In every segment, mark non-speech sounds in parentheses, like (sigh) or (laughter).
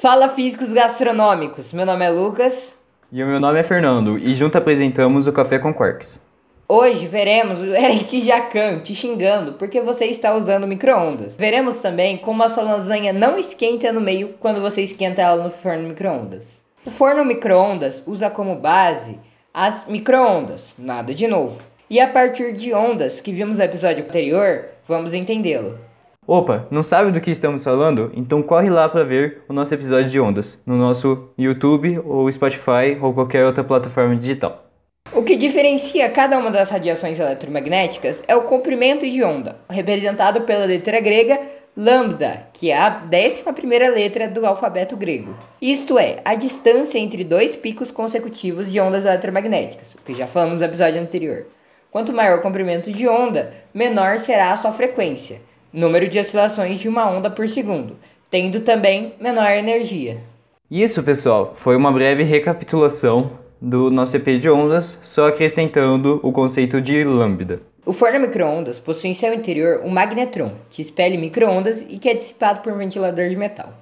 Fala físicos gastronômicos, meu nome é Lucas. E o meu nome é Fernando, e junto apresentamos o Café com Quarks. Hoje veremos o (laughs) Eric Jacan te xingando porque você está usando micro-ondas. Veremos também como a sua lasanha não esquenta no meio quando você esquenta ela no forno micro-ondas. O forno micro-ondas usa como base as micro-ondas, nada de novo. E a partir de ondas que vimos no episódio anterior, vamos entendê-lo. Opa, não sabe do que estamos falando? Então corre lá para ver o nosso episódio de ondas no nosso YouTube ou Spotify ou qualquer outra plataforma digital. O que diferencia cada uma das radiações eletromagnéticas é o comprimento de onda, representado pela letra grega lambda, que é a décima primeira letra do alfabeto grego. Isto é, a distância entre dois picos consecutivos de ondas eletromagnéticas, o que já falamos no episódio anterior. Quanto maior o comprimento de onda, menor será a sua frequência, número de oscilações de uma onda por segundo, tendo também menor energia. Isso, pessoal, foi uma breve recapitulação do nosso EP de ondas, só acrescentando o conceito de lambda. O forno micro-ondas possui em seu interior um magnetron, que expele micro-ondas e que é dissipado por um ventilador de metal.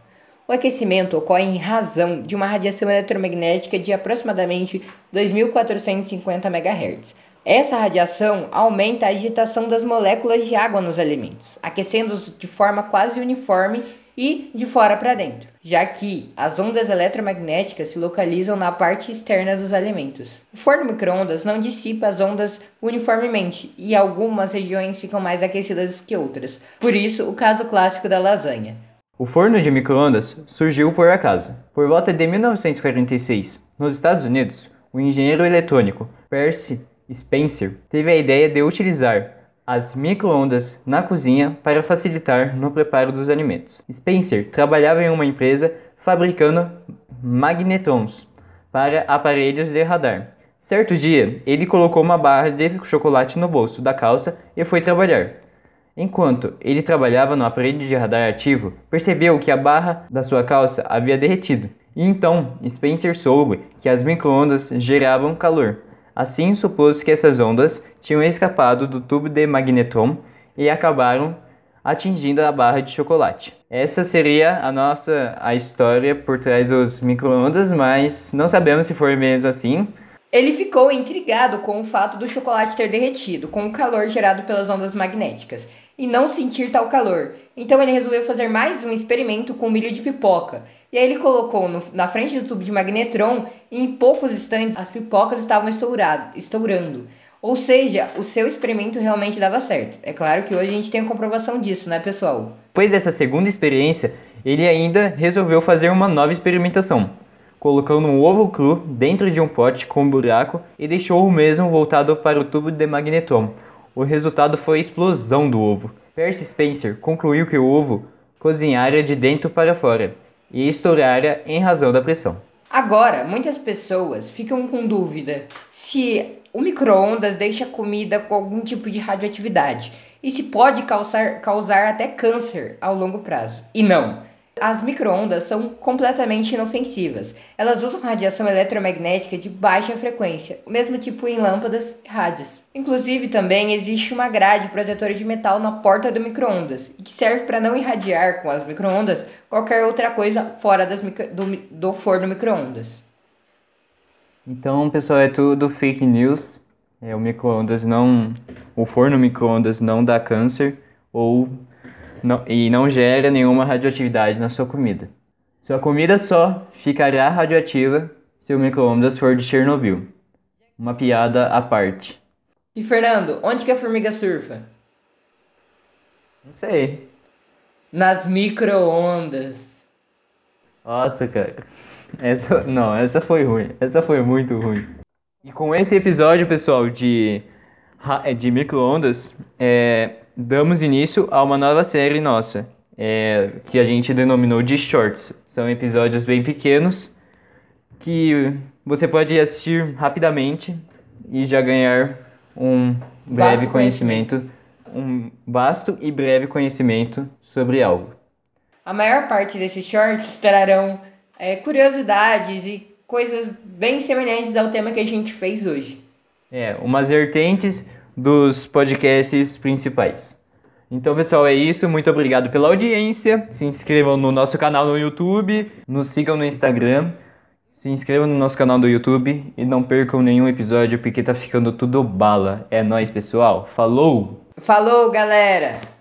O aquecimento ocorre em razão de uma radiação eletromagnética de aproximadamente 2450 MHz. Essa radiação aumenta a agitação das moléculas de água nos alimentos, aquecendo-os de forma quase uniforme e de fora para dentro, já que as ondas eletromagnéticas se localizam na parte externa dos alimentos. O forno microondas não dissipa as ondas uniformemente e algumas regiões ficam mais aquecidas que outras. Por isso, o caso clássico da lasanha. O forno de microondas surgiu por acaso. Por volta de 1946, nos Estados Unidos, o engenheiro eletrônico Percy Spencer teve a ideia de utilizar as microondas na cozinha para facilitar no preparo dos alimentos. Spencer trabalhava em uma empresa fabricando magnetrons para aparelhos de radar. Certo dia, ele colocou uma barra de chocolate no bolso da calça e foi trabalhar. Enquanto ele trabalhava no aparelho de radar ativo, percebeu que a barra da sua calça havia derretido. E então Spencer soube que as microondas geravam calor. Assim supôs que essas ondas tinham escapado do tubo de magnetron e acabaram atingindo a barra de chocolate. Essa seria a nossa a história por trás dos microondas, mas não sabemos se foi mesmo assim. Ele ficou intrigado com o fato do chocolate ter derretido com o calor gerado pelas ondas magnéticas e não sentir tal calor. Então ele resolveu fazer mais um experimento com milho de pipoca. E aí ele colocou no, na frente do tubo de magnetron e em poucos instantes as pipocas estavam estourando. Ou seja, o seu experimento realmente dava certo. É claro que hoje a gente tem a comprovação disso, né, pessoal? Depois dessa segunda experiência, ele ainda resolveu fazer uma nova experimentação, colocando um ovo cru dentro de um pote com um buraco e deixou o mesmo voltado para o tubo de magnetron o resultado foi a explosão do ovo. Percy Spencer concluiu que o ovo cozinhara de dentro para fora e estourara em razão da pressão. Agora, muitas pessoas ficam com dúvida se o micro-ondas deixa a comida com algum tipo de radioatividade e se pode causar, causar até câncer ao longo prazo. E não. As microondas são completamente inofensivas. Elas usam radiação eletromagnética de baixa frequência, o mesmo tipo em lâmpadas e rádios. Inclusive, também existe uma grade protetora de metal na porta do microondas, que serve para não irradiar com as microondas qualquer outra coisa fora das do, do forno microondas. Então, pessoal, é tudo fake news. É, o microondas não, o forno microondas não dá câncer ou não, e não gera nenhuma radioatividade na sua comida. Sua comida só ficará radioativa se o micro-ondas for de Chernobyl. Uma piada à parte. E Fernando, onde que a formiga surfa? Não sei. Nas micro-ondas. Nossa, cara. Essa, não, essa foi ruim. Essa foi muito ruim. E com esse episódio, pessoal, de, de micro-ondas, é, damos início a uma nova série nossa, é, que a gente denominou de Shorts. São episódios bem pequenos que você pode assistir rapidamente e já ganhar um breve conhecimento, conhecimento, um vasto e breve conhecimento sobre algo. A maior parte desses shorts trarão é, curiosidades e coisas bem semelhantes ao tema que a gente fez hoje. É, umas vertentes dos podcasts principais. Então, pessoal, é isso. Muito obrigado pela audiência. Se inscrevam no nosso canal no YouTube, nos sigam no Instagram. Se inscrevam no nosso canal do YouTube e não percam nenhum episódio porque tá ficando tudo bala. É nóis, pessoal. Falou! Falou, galera!